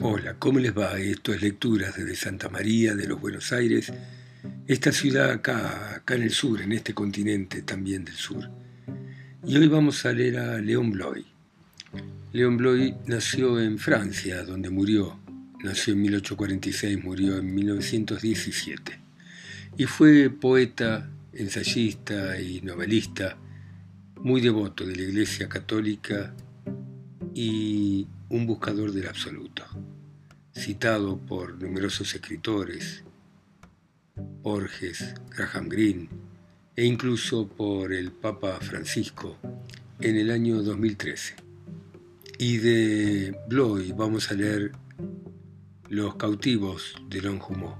Hola, ¿cómo les va? Esto es Lecturas desde Santa María de los Buenos Aires, esta ciudad acá, acá en el sur, en este continente también del sur. Y hoy vamos a leer a León Bloy. León Bloy nació en Francia, donde murió. Nació en 1846, murió en 1917. Y fue poeta, ensayista y novelista, muy devoto de la Iglesia Católica y un buscador del absoluto, citado por numerosos escritores, Borges, Graham Greene e incluso por el Papa Francisco en el año 2013. Y de Bloy vamos a leer Los cautivos de Longjumeau.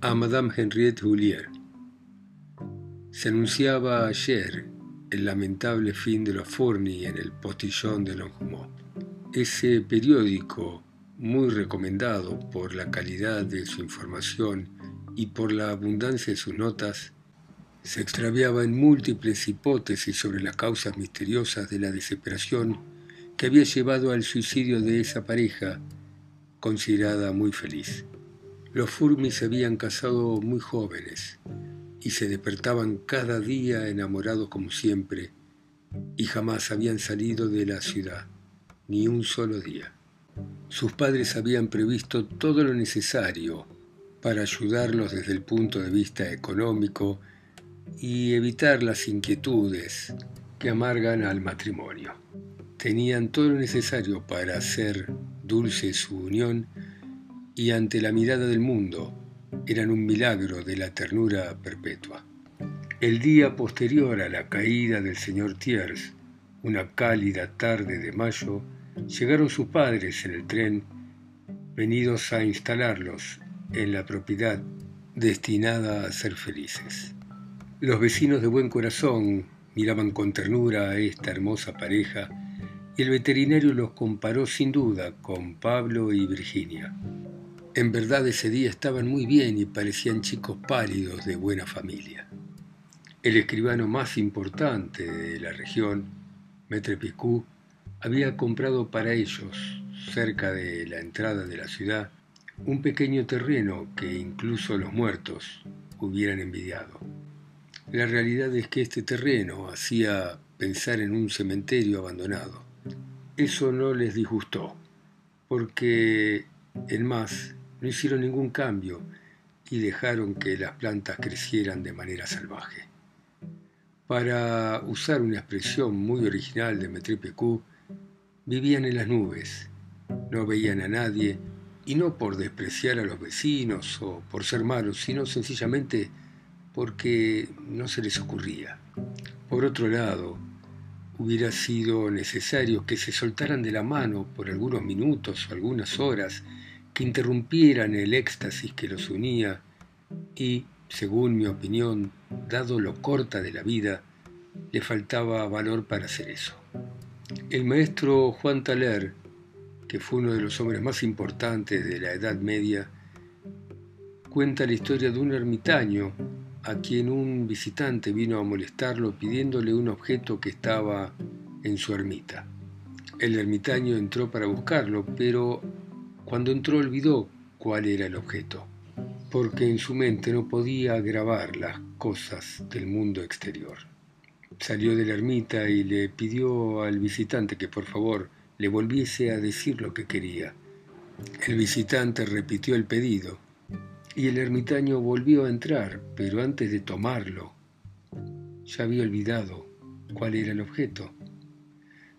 A Madame Henriette Julier. Se anunciaba ayer el lamentable fin de los Fourni en el postillón de Longjumeau ese periódico, muy recomendado por la calidad de su información y por la abundancia de sus notas, se extraviaba en múltiples hipótesis sobre las causas misteriosas de la desesperación que había llevado al suicidio de esa pareja, considerada muy feliz. Los Furmis se habían casado muy jóvenes y se despertaban cada día enamorados como siempre y jamás habían salido de la ciudad ni un solo día. Sus padres habían previsto todo lo necesario para ayudarlos desde el punto de vista económico y evitar las inquietudes que amargan al matrimonio. Tenían todo lo necesario para hacer dulce su unión y ante la mirada del mundo eran un milagro de la ternura perpetua. El día posterior a la caída del señor Thiers, una cálida tarde de mayo, llegaron sus padres en el tren, venidos a instalarlos en la propiedad destinada a ser felices. Los vecinos de buen corazón miraban con ternura a esta hermosa pareja y el veterinario los comparó sin duda con Pablo y Virginia. En verdad ese día estaban muy bien y parecían chicos pálidos de buena familia. El escribano más importante de la región, Picou, había comprado para ellos, cerca de la entrada de la ciudad, un pequeño terreno que incluso los muertos hubieran envidiado. La realidad es que este terreno hacía pensar en un cementerio abandonado. Eso no les disgustó, porque en más no hicieron ningún cambio y dejaron que las plantas crecieran de manera salvaje. Para usar una expresión muy original de Maître Vivían en las nubes, no veían a nadie, y no por despreciar a los vecinos o por ser malos, sino sencillamente porque no se les ocurría. Por otro lado, hubiera sido necesario que se soltaran de la mano por algunos minutos o algunas horas, que interrumpieran el éxtasis que los unía y, según mi opinión, dado lo corta de la vida, le faltaba valor para hacer eso. El maestro Juan Taler, que fue uno de los hombres más importantes de la Edad Media, cuenta la historia de un ermitaño a quien un visitante vino a molestarlo pidiéndole un objeto que estaba en su ermita. El ermitaño entró para buscarlo, pero cuando entró olvidó cuál era el objeto, porque en su mente no podía grabar las cosas del mundo exterior. Salió de la ermita y le pidió al visitante que por favor le volviese a decir lo que quería. El visitante repitió el pedido y el ermitaño volvió a entrar, pero antes de tomarlo ya había olvidado cuál era el objeto.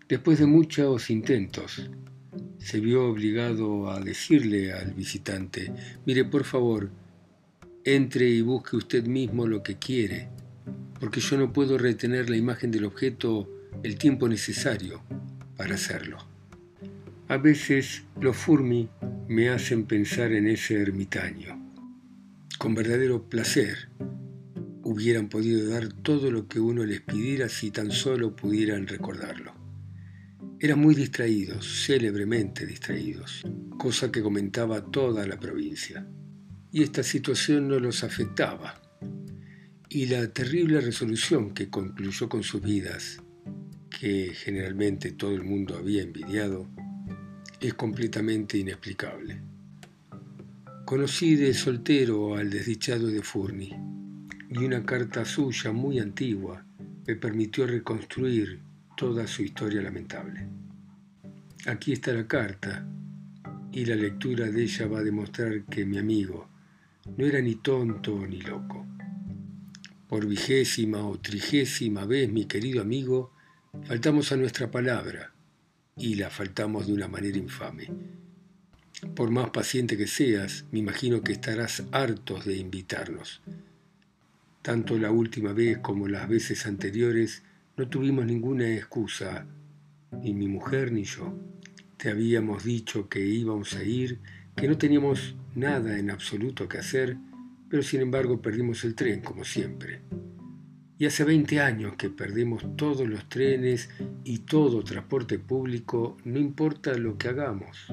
Después de muchos intentos, se vio obligado a decirle al visitante, mire por favor, entre y busque usted mismo lo que quiere porque yo no puedo retener la imagen del objeto el tiempo necesario para hacerlo. A veces los furmi me hacen pensar en ese ermitaño. Con verdadero placer hubieran podido dar todo lo que uno les pidiera si tan solo pudieran recordarlo. Eran muy distraídos, célebremente distraídos, cosa que comentaba toda la provincia. Y esta situación no los afectaba y la terrible resolución que concluyó con sus vidas, que generalmente todo el mundo había envidiado, es completamente inexplicable. Conocí de soltero al desdichado de Furni y una carta suya muy antigua me permitió reconstruir toda su historia lamentable. Aquí está la carta y la lectura de ella va a demostrar que mi amigo no era ni tonto ni loco. Por vigésima o trigésima vez, mi querido amigo, faltamos a nuestra palabra y la faltamos de una manera infame. Por más paciente que seas, me imagino que estarás hartos de invitarnos. Tanto la última vez como las veces anteriores no tuvimos ninguna excusa, ni mi mujer ni yo. Te habíamos dicho que íbamos a ir, que no teníamos nada en absoluto que hacer, pero sin embargo perdimos el tren como siempre. Y hace 20 años que perdemos todos los trenes y todo transporte público, no importa lo que hagamos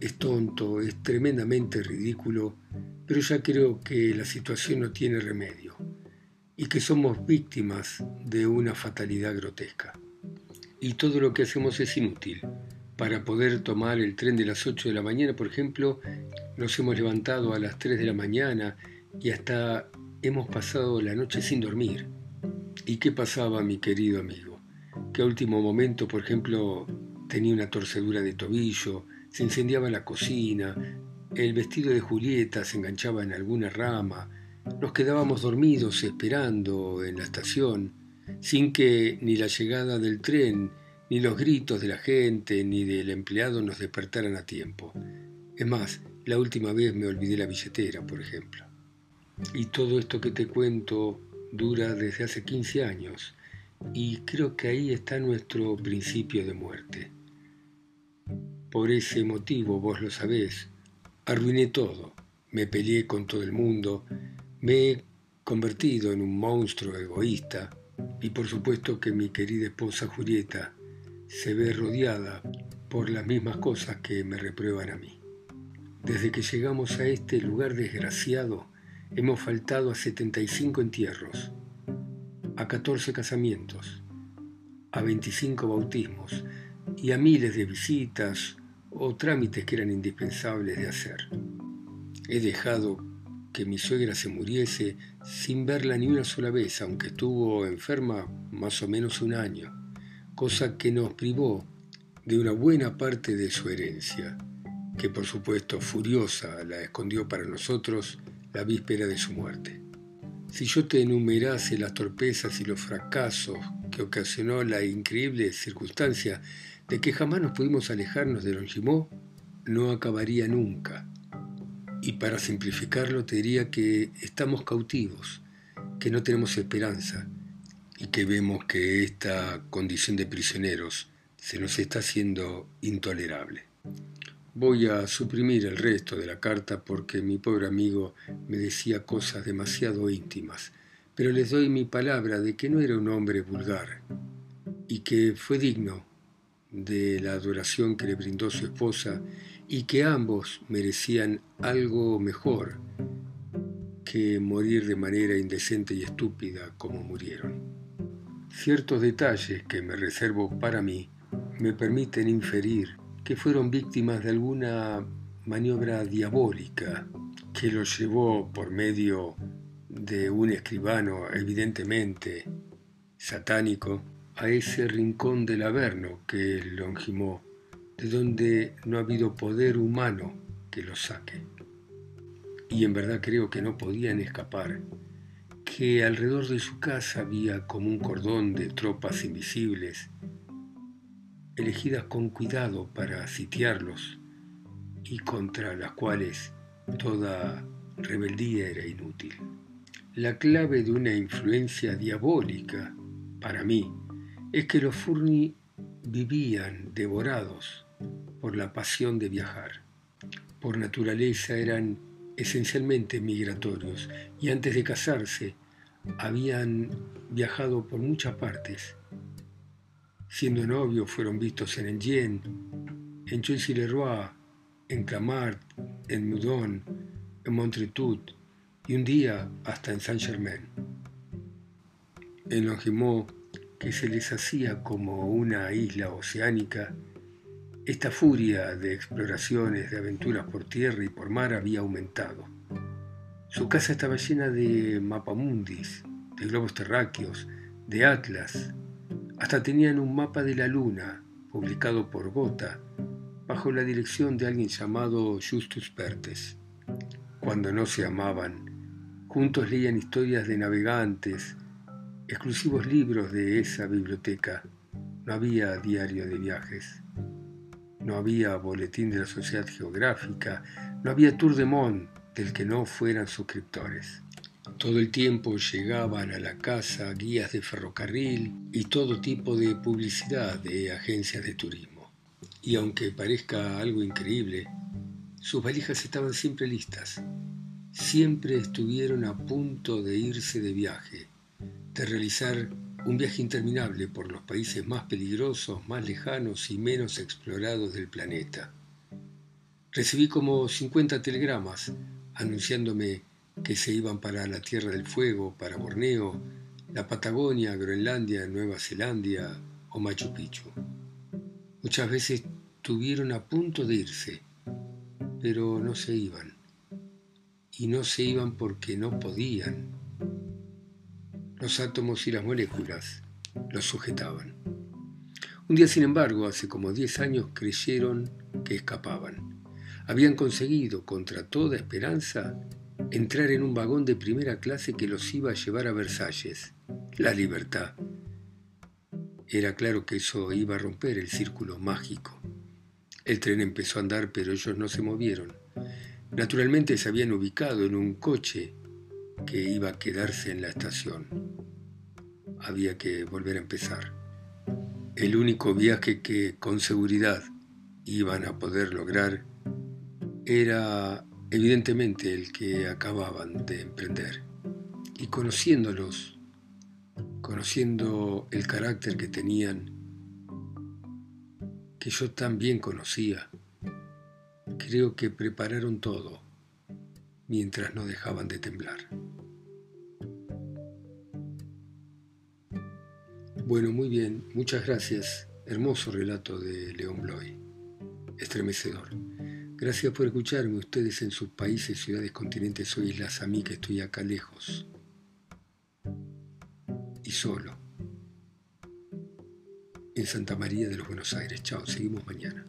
es tonto, es tremendamente ridículo, pero ya creo que la situación no tiene remedio y que somos víctimas de una fatalidad grotesca. Y todo lo que hacemos es inútil. Para poder tomar el tren de las 8 de la mañana, por ejemplo, nos hemos levantado a las 3 de la mañana y hasta hemos pasado la noche sin dormir. ¿Y qué pasaba, mi querido amigo? Que a último momento, por ejemplo, tenía una torcedura de tobillo, se incendiaba la cocina, el vestido de Julieta se enganchaba en alguna rama, nos quedábamos dormidos esperando en la estación, sin que ni la llegada del tren, ni los gritos de la gente, ni del empleado nos despertaran a tiempo. Es más, la última vez me olvidé la billetera, por ejemplo. Y todo esto que te cuento dura desde hace 15 años, y creo que ahí está nuestro principio de muerte. Por ese motivo, vos lo sabés, arruiné todo, me peleé con todo el mundo, me he convertido en un monstruo egoísta y por supuesto que mi querida esposa Julieta se ve rodeada por las mismas cosas que me reprueban a mí. Desde que llegamos a este lugar desgraciado, hemos faltado a 75 entierros, a 14 casamientos, a 25 bautismos y a miles de visitas, o trámites que eran indispensables de hacer. He dejado que mi suegra se muriese sin verla ni una sola vez, aunque estuvo enferma más o menos un año, cosa que nos privó de una buena parte de su herencia, que por supuesto furiosa la escondió para nosotros la víspera de su muerte. Si yo te enumerase las torpezas y los fracasos que ocasionó la increíble circunstancia de que jamás nos pudimos alejarnos de Longimó, no acabaría nunca. Y para simplificarlo te diría que estamos cautivos, que no tenemos esperanza y que vemos que esta condición de prisioneros se nos está haciendo intolerable. Voy a suprimir el resto de la carta porque mi pobre amigo me decía cosas demasiado íntimas, pero les doy mi palabra de que no era un hombre vulgar y que fue digno de la adoración que le brindó su esposa y que ambos merecían algo mejor que morir de manera indecente y estúpida como murieron. Ciertos detalles que me reservo para mí me permiten inferir que fueron víctimas de alguna maniobra diabólica que los llevó por medio de un escribano evidentemente satánico a ese rincón del Averno que Longimó, de donde no ha habido poder humano que los saque. Y en verdad creo que no podían escapar, que alrededor de su casa había como un cordón de tropas invisibles, elegidas con cuidado para sitiarlos y contra las cuales toda rebeldía era inútil. La clave de una influencia diabólica, para mí, es que los Furni vivían devorados por la pasión de viajar. Por naturaleza eran esencialmente migratorios y antes de casarse habían viajado por muchas partes. Siendo novios fueron vistos en Enghien, en Choisy-le-Roi, en Clamart, en Moudon, en Montretout y un día hasta en Saint-Germain. En Longimont que se les hacía como una isla oceánica, Esta furia de exploraciones, de aventuras por tierra y por mar había aumentado. Su casa estaba llena de mapamundis, de globos terráqueos, de atlas. Hasta tenían un mapa de la luna, publicado por Gota, bajo la dirección de alguien llamado Justus Pertes. Cuando no se amaban, juntos leían historias de navegantes, exclusivos libros de esa biblioteca. No había diario de viajes. No había boletín de la Sociedad Geográfica, no había Tour de Monde del que no fueran suscriptores. Todo el tiempo llegaban a la casa guías de ferrocarril y todo tipo de publicidad de agencias de turismo. Y aunque parezca algo increíble, sus valijas estaban siempre listas. Siempre estuvieron a punto de irse de viaje, de realizar un viaje interminable por los países más peligrosos, más lejanos y menos explorados del planeta. Recibí como 50 telegramas anunciándome que se iban para la Tierra del Fuego, para Borneo, la Patagonia, Groenlandia, Nueva Zelanda o Machu Picchu. Muchas veces estuvieron a punto de irse, pero no se iban. Y no se iban porque no podían los átomos y las moléculas los sujetaban. Un día, sin embargo, hace como 10 años creyeron que escapaban. Habían conseguido, contra toda esperanza, entrar en un vagón de primera clase que los iba a llevar a Versalles, la libertad. Era claro que eso iba a romper el círculo mágico. El tren empezó a andar, pero ellos no se movieron. Naturalmente se habían ubicado en un coche que iba a quedarse en la estación. Había que volver a empezar. El único viaje que con seguridad iban a poder lograr era evidentemente el que acababan de emprender. Y conociéndolos, conociendo el carácter que tenían, que yo también conocía, creo que prepararon todo mientras no dejaban de temblar. Bueno, muy bien, muchas gracias. Hermoso relato de León Bloy. Estremecedor. Gracias por escucharme ustedes en sus países, ciudades, continentes o islas, a mí que estoy acá lejos. Y solo. En Santa María de los Buenos Aires. Chao, seguimos mañana.